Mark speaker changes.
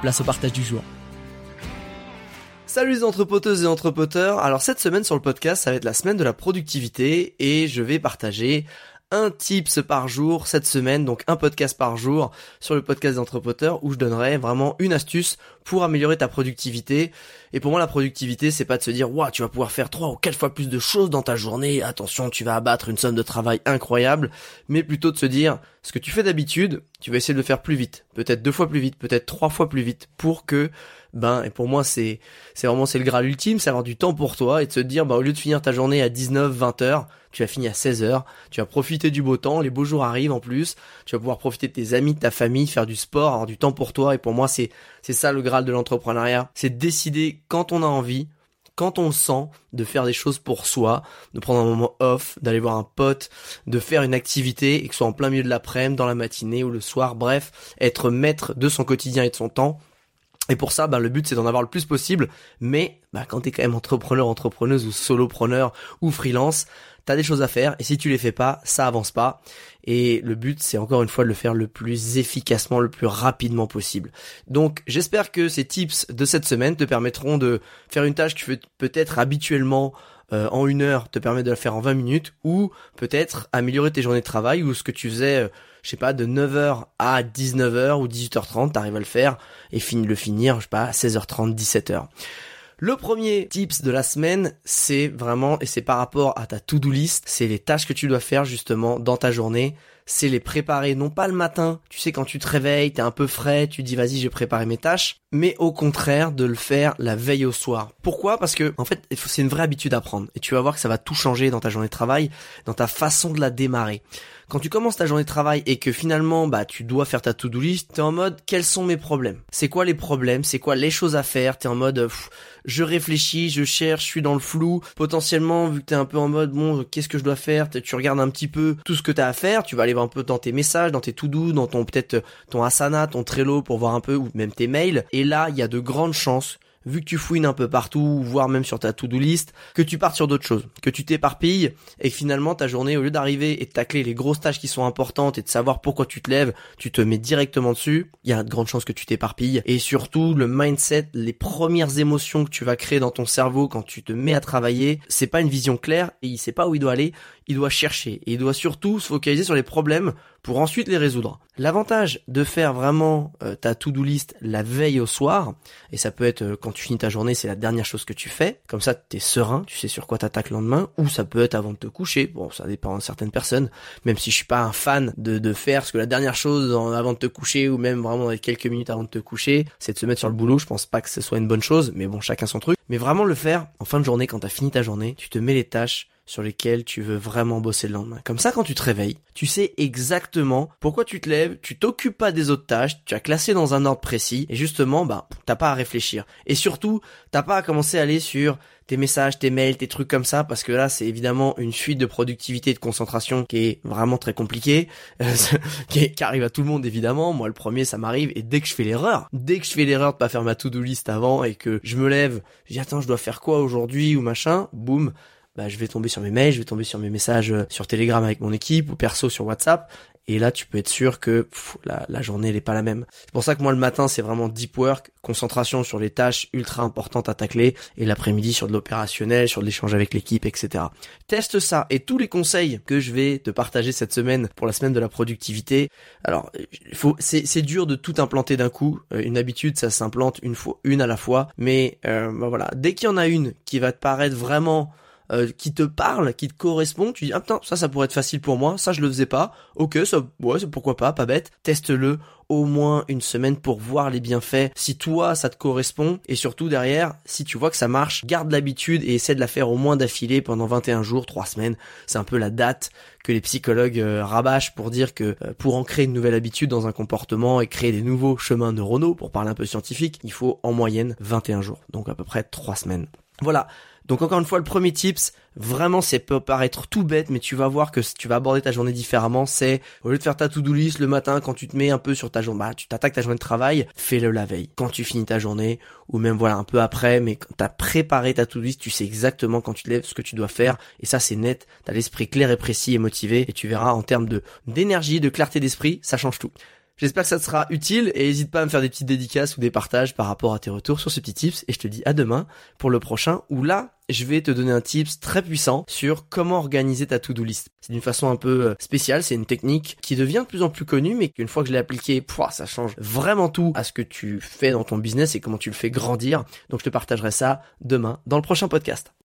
Speaker 1: place au partage du jour.
Speaker 2: Salut les entrepoteuses et entrepoteurs. Alors cette semaine sur le podcast, ça va être la semaine de la productivité et je vais partager un tips par jour cette semaine, donc un podcast par jour sur le podcast des entrepoteurs où je donnerai vraiment une astuce pour améliorer ta productivité. Et pour moi, la productivité, c'est pas de se dire, waouh, tu vas pouvoir faire trois ou quatre fois plus de choses dans ta journée. Attention, tu vas abattre une somme de travail incroyable. Mais plutôt de se dire, ce que tu fais d'habitude, tu vas essayer de le faire plus vite. Peut-être deux fois plus vite, peut-être trois fois plus vite pour que, ben, et pour moi, c'est, c'est vraiment, c'est le graal ultime, c'est avoir du temps pour toi et de se dire, ben, au lieu de finir ta journée à 19, 20 heures, tu vas finir à 16 heures, tu vas profiter du beau temps, les beaux jours arrivent en plus, tu vas pouvoir profiter de tes amis, de ta famille, faire du sport, avoir du temps pour toi et pour moi, c'est, c'est ça le graal de l'entrepreneuriat. C'est décider quand on a envie, quand on sent de faire des choses pour soi, de prendre un moment off, d'aller voir un pote, de faire une activité et que ce soit en plein milieu de l'après-midi, dans la matinée ou le soir, bref, être maître de son quotidien et de son temps. Et pour ça, bah, le but c'est d'en avoir le plus possible, mais bah, quand t'es quand même entrepreneur, entrepreneuse ou solopreneur ou freelance, t'as des choses à faire et si tu les fais pas, ça avance pas. Et le but, c'est encore une fois de le faire le plus efficacement, le plus rapidement possible. Donc, j'espère que ces tips de cette semaine te permettront de faire une tâche que tu fais peut-être habituellement euh, en une heure, te permet de la faire en 20 minutes, ou peut-être améliorer tes journées de travail, ou ce que tu faisais, euh, je sais pas, de 9h à 19h ou 18h30, t'arrives à le faire et fini le finir, je sais pas, à 16h30, 17h. Le premier tips de la semaine, c'est vraiment, et c'est par rapport à ta to-do list, c'est les tâches que tu dois faire justement dans ta journée. C'est les préparer, non pas le matin, tu sais quand tu te réveilles, t'es un peu frais, tu dis vas-y j'ai préparé mes tâches, mais au contraire de le faire la veille au soir. Pourquoi? Parce que en fait c'est une vraie habitude à prendre et tu vas voir que ça va tout changer dans ta journée de travail, dans ta façon de la démarrer. Quand tu commences ta journée de travail et que finalement bah tu dois faire ta to-do list, t'es en mode quels sont mes problèmes? C'est quoi les problèmes? C'est quoi les choses à faire? T'es en mode je réfléchis, je cherche, je suis dans le flou. Potentiellement vu que t'es un peu en mode bon qu'est-ce que je dois faire? Tu regardes un petit peu tout ce que t'as à faire. Tu vas aller voir un peu dans tes messages, dans tes to-do, dans ton peut-être ton Asana, ton Trello pour voir un peu ou même tes mails. Là il y a de grandes chances vu que tu fouines un peu partout, voire même sur ta to-do list, que tu partes sur d'autres choses, que tu t'éparpilles et que finalement ta journée, au lieu d'arriver et de tacler les grosses tâches qui sont importantes et de savoir pourquoi tu te lèves, tu te mets directement dessus, il y a de grandes chances que tu t'éparpilles. Et surtout, le mindset, les premières émotions que tu vas créer dans ton cerveau quand tu te mets à travailler, c'est pas une vision claire et il sait pas où il doit aller, il doit chercher et il doit surtout se focaliser sur les problèmes pour ensuite les résoudre. L'avantage de faire vraiment euh, ta to-do list la veille au soir, et ça peut être euh, quand tu finis ta journée, c'est la dernière chose que tu fais, comme ça t'es serein, tu sais sur quoi t'attaques le lendemain, ou ça peut être avant de te coucher, bon ça dépend de certaines personnes, même si je suis pas un fan de, de faire ce que la dernière chose avant de te coucher, ou même vraiment quelques minutes avant de te coucher, c'est de se mettre sur le boulot, je pense pas que ce soit une bonne chose, mais bon chacun son truc, mais vraiment le faire en fin de journée quand t'as fini ta journée, tu te mets les tâches sur lesquels tu veux vraiment bosser le lendemain. Comme ça, quand tu te réveilles, tu sais exactement pourquoi tu te lèves, tu t'occupes pas des autres tâches, tu as classé dans un ordre précis, et justement, bah, t'as pas à réfléchir. Et surtout, t'as pas à commencer à aller sur tes messages, tes mails, tes trucs comme ça, parce que là, c'est évidemment une fuite de productivité et de concentration qui est vraiment très compliquée, qui, arrive à tout le monde évidemment. Moi, le premier, ça m'arrive, et dès que je fais l'erreur, dès que je fais l'erreur de pas faire ma to-do list avant et que je me lève, je dis attends, je dois faire quoi aujourd'hui ou machin, boum, bah, je vais tomber sur mes mails, je vais tomber sur mes messages euh, sur Telegram avec mon équipe ou perso sur WhatsApp. Et là, tu peux être sûr que la, la, journée, elle pas la même. C'est pour ça que moi, le matin, c'est vraiment deep work, concentration sur les tâches ultra importantes à tacler, et l'après-midi sur de l'opérationnel, sur de l'échange avec l'équipe, etc. Teste ça, et tous les conseils que je vais te partager cette semaine pour la semaine de la productivité. Alors, c'est, c'est dur de tout implanter d'un coup. Euh, une habitude, ça s'implante une fois, une à la fois. Mais euh, bah voilà, dès qu'il y en a une qui va te paraître vraiment euh, qui te parle, qui te correspond, tu dis ah putain ça ça pourrait être facile pour moi, ça je le faisais pas, ok ça ouais pourquoi pas, pas bête, teste-le au moins une semaine pour voir les bienfaits, si toi ça te correspond et surtout derrière si tu vois que ça marche, garde l'habitude et essaie de la faire au moins d'affilée pendant 21 jours, 3 semaines, c'est un peu la date que les psychologues euh, rabâchent pour dire que euh, pour ancrer une nouvelle habitude dans un comportement et créer des nouveaux chemins neuronaux, pour parler un peu scientifique, il faut en moyenne 21 jours, donc à peu près 3 semaines. Voilà, donc encore une fois, le premier tips, vraiment, c'est peut paraître tout bête, mais tu vas voir que tu vas aborder ta journée différemment. C'est au lieu de faire ta to-do list le matin quand tu te mets un peu sur ta journée, bah, tu t'attaques ta journée de travail, fais-le la veille, quand tu finis ta journée, ou même voilà un peu après, mais quand t'as préparé ta to-do list, tu sais exactement quand tu te lèves ce que tu dois faire, et ça c'est net. T'as l'esprit clair et précis et motivé, et tu verras en termes de d'énergie, de clarté d'esprit, ça change tout. J'espère que ça te sera utile et n'hésite pas à me faire des petites dédicaces ou des partages par rapport à tes retours sur ces petits tips et je te dis à demain pour le prochain où là je vais te donner un tips très puissant sur comment organiser ta to-do list. C'est d'une façon un peu euh, spéciale, c'est une technique qui devient de plus en plus connue mais qu'une fois que je l'ai appliquée, ça change vraiment tout à ce que tu fais dans ton business et comment tu le fais grandir. Donc je te partagerai ça demain dans le prochain podcast.